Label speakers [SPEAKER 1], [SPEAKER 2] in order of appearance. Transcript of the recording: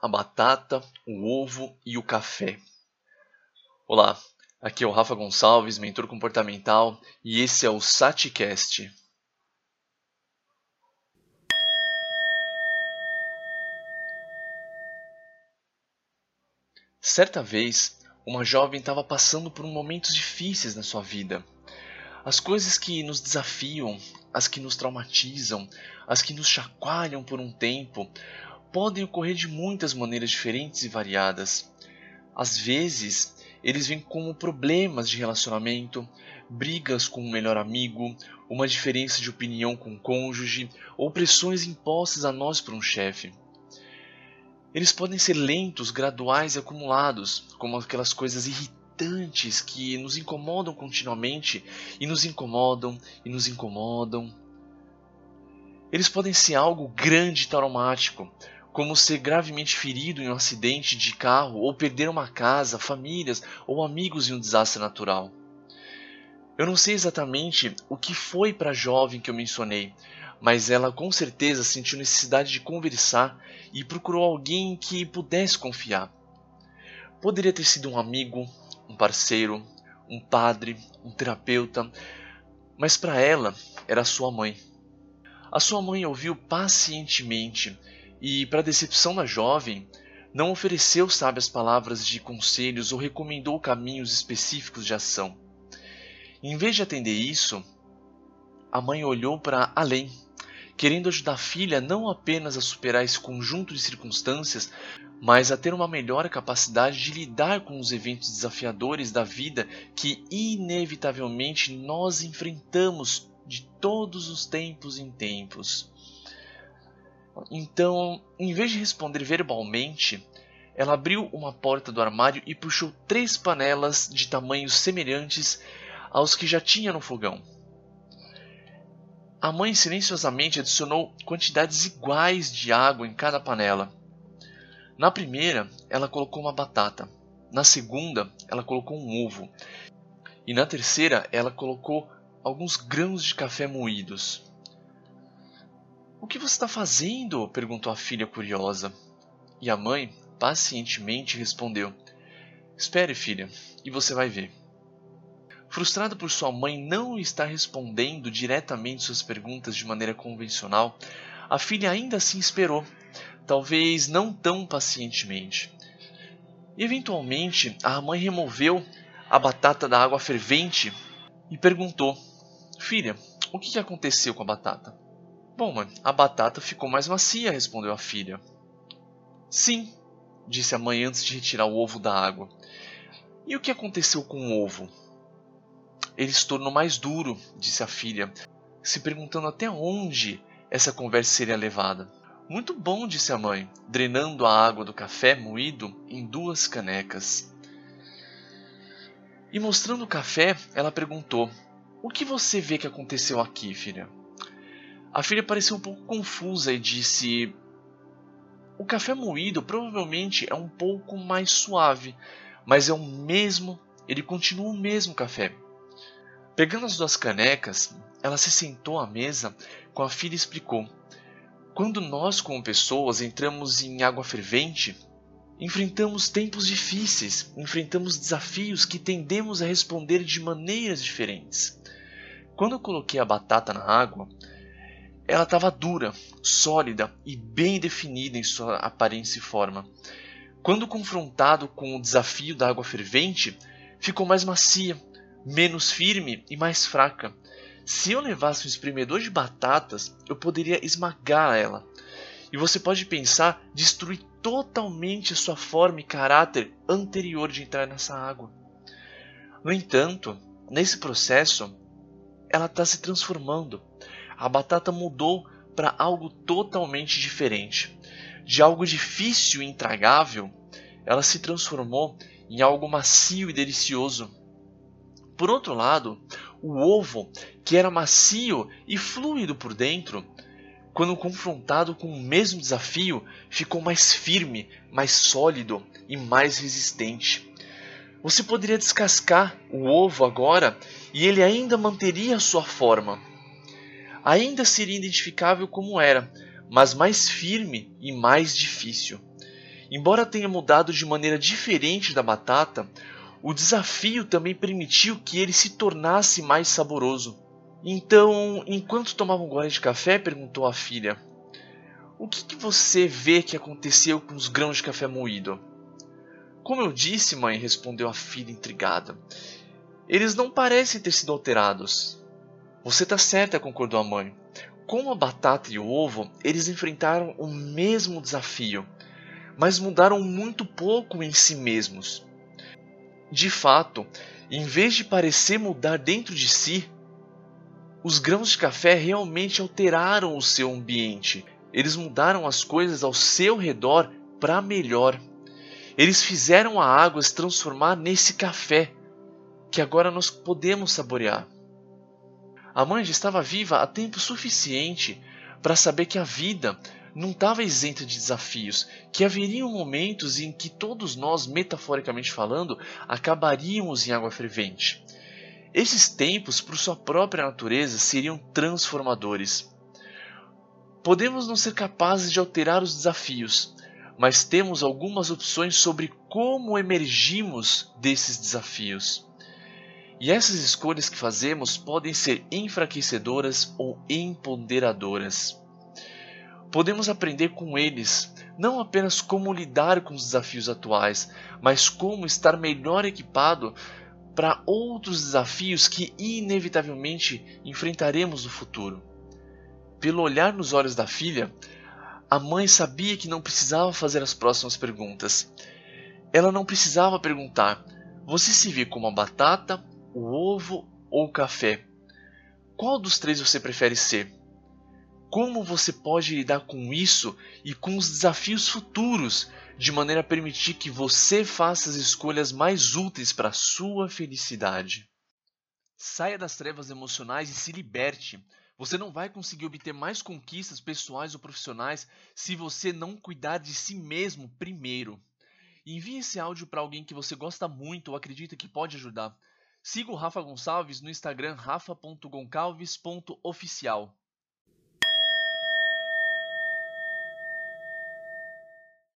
[SPEAKER 1] a batata, o ovo e o café. Olá, aqui é o Rafa Gonçalves, mentor comportamental, e esse é o SatiCast. Certa vez, uma jovem estava passando por momentos difíceis na sua vida. As coisas que nos desafiam, as que nos traumatizam, as que nos chacoalham por um tempo, podem ocorrer de muitas maneiras diferentes e variadas. Às vezes, eles vêm como problemas de relacionamento, brigas com um melhor amigo, uma diferença de opinião com um cônjuge ou pressões impostas a nós por um chefe. Eles podem ser lentos, graduais e acumulados, como aquelas coisas irritantes que nos incomodam continuamente e nos incomodam e nos incomodam. Eles podem ser algo grande e traumático, como ser gravemente ferido em um acidente de carro ou perder uma casa, famílias ou amigos em um desastre natural. Eu não sei exatamente o que foi para a jovem que eu mencionei, mas ela com certeza sentiu necessidade de conversar e procurou alguém que pudesse confiar. Poderia ter sido um amigo, um parceiro, um padre, um terapeuta, mas para ela era sua mãe. A sua mãe ouviu pacientemente e, para decepção da jovem, não ofereceu sábias palavras de conselhos ou recomendou caminhos específicos de ação. Em vez de atender isso, a mãe olhou para além, querendo ajudar a filha não apenas a superar esse conjunto de circunstâncias, mas a ter uma melhor capacidade de lidar com os eventos desafiadores da vida que inevitavelmente nós enfrentamos de todos os tempos em tempos. Então, em vez de responder verbalmente, ela abriu uma porta do armário e puxou três panelas de tamanhos semelhantes aos que já tinha no fogão. A mãe silenciosamente adicionou quantidades iguais de água em cada panela. Na primeira, ela colocou uma batata. Na segunda, ela colocou um ovo. E na terceira, ela colocou alguns grãos de café moídos. O que você está fazendo? perguntou a filha curiosa. E a mãe pacientemente respondeu: Espere, filha, e você vai ver. Frustrada por sua mãe não estar respondendo diretamente suas perguntas de maneira convencional, a filha ainda assim esperou, talvez não tão pacientemente. Eventualmente, a mãe removeu a batata da água fervente e perguntou: Filha, o que aconteceu com a batata? Bom, mãe, a batata ficou mais macia, respondeu a filha. Sim, disse a mãe antes de retirar o ovo da água. E o que aconteceu com o ovo? Ele se tornou mais duro, disse a filha, se perguntando até onde essa conversa seria levada. Muito bom, disse a mãe, drenando a água do café moído em duas canecas. E mostrando o café, ela perguntou: O que você vê que aconteceu aqui, filha? A filha pareceu um pouco confusa e disse: O café moído provavelmente é um pouco mais suave, mas é o mesmo, ele continua o mesmo café. Pegando as duas canecas, ela se sentou à mesa com a filha e explicou: Quando nós, como pessoas, entramos em água fervente, enfrentamos tempos difíceis, enfrentamos desafios que tendemos a responder de maneiras diferentes. Quando eu coloquei a batata na água, ela estava dura, sólida e bem definida em sua aparência e forma. Quando confrontado com o desafio da água fervente, ficou mais macia, menos firme e mais fraca. Se eu levasse um espremedor de batatas, eu poderia esmagar ela. E você pode pensar destruir totalmente sua forma e caráter anterior de entrar nessa água. No entanto, nesse processo, ela está se transformando a batata mudou para algo totalmente diferente. De algo difícil e intragável, ela se transformou em algo macio e delicioso. Por outro lado, o ovo, que era macio e fluido por dentro, quando confrontado com o mesmo desafio, ficou mais firme, mais sólido e mais resistente. Você poderia descascar o ovo agora e ele ainda manteria sua forma ainda seria identificável como era, mas mais firme e mais difícil. embora tenha mudado de maneira diferente da batata, o desafio também permitiu que ele se tornasse mais saboroso. Então, enquanto tomava um gole de café, perguntou à filha: O que, que você vê que aconteceu com os grãos de café moído? Como eu disse, mãe, respondeu a filha intrigada. Eles não parecem ter sido alterados. Você está certa, concordou a mãe. Como a batata e o ovo, eles enfrentaram o mesmo desafio, mas mudaram muito pouco em si mesmos. De fato, em vez de parecer mudar dentro de si, os grãos de café realmente alteraram o seu ambiente. Eles mudaram as coisas ao seu redor para melhor. Eles fizeram a água se transformar nesse café que agora nós podemos saborear. A mãe já estava viva há tempo suficiente para saber que a vida não estava isenta de desafios, que haveriam momentos em que todos nós, metaforicamente falando, acabaríamos em água fervente. Esses tempos, por sua própria natureza, seriam transformadores. Podemos não ser capazes de alterar os desafios, mas temos algumas opções sobre como emergimos desses desafios. E essas escolhas que fazemos podem ser enfraquecedoras ou empoderadoras. Podemos aprender com eles não apenas como lidar com os desafios atuais, mas como estar melhor equipado para outros desafios que inevitavelmente enfrentaremos no futuro. Pelo olhar nos olhos da filha, a mãe sabia que não precisava fazer as próximas perguntas. Ela não precisava perguntar: Você se vê como a batata, o ovo ou o café? Qual dos três você prefere ser? Como você pode lidar com isso e com os desafios futuros de maneira a permitir que você faça as escolhas mais úteis para a sua felicidade. Saia das trevas emocionais e se liberte. Você não vai conseguir obter mais conquistas pessoais ou profissionais se você não cuidar de si mesmo primeiro. Envie esse áudio para alguém que você gosta muito ou acredita que pode ajudar. Siga o Rafa Gonçalves no Instagram rafa.goncalves.oficial.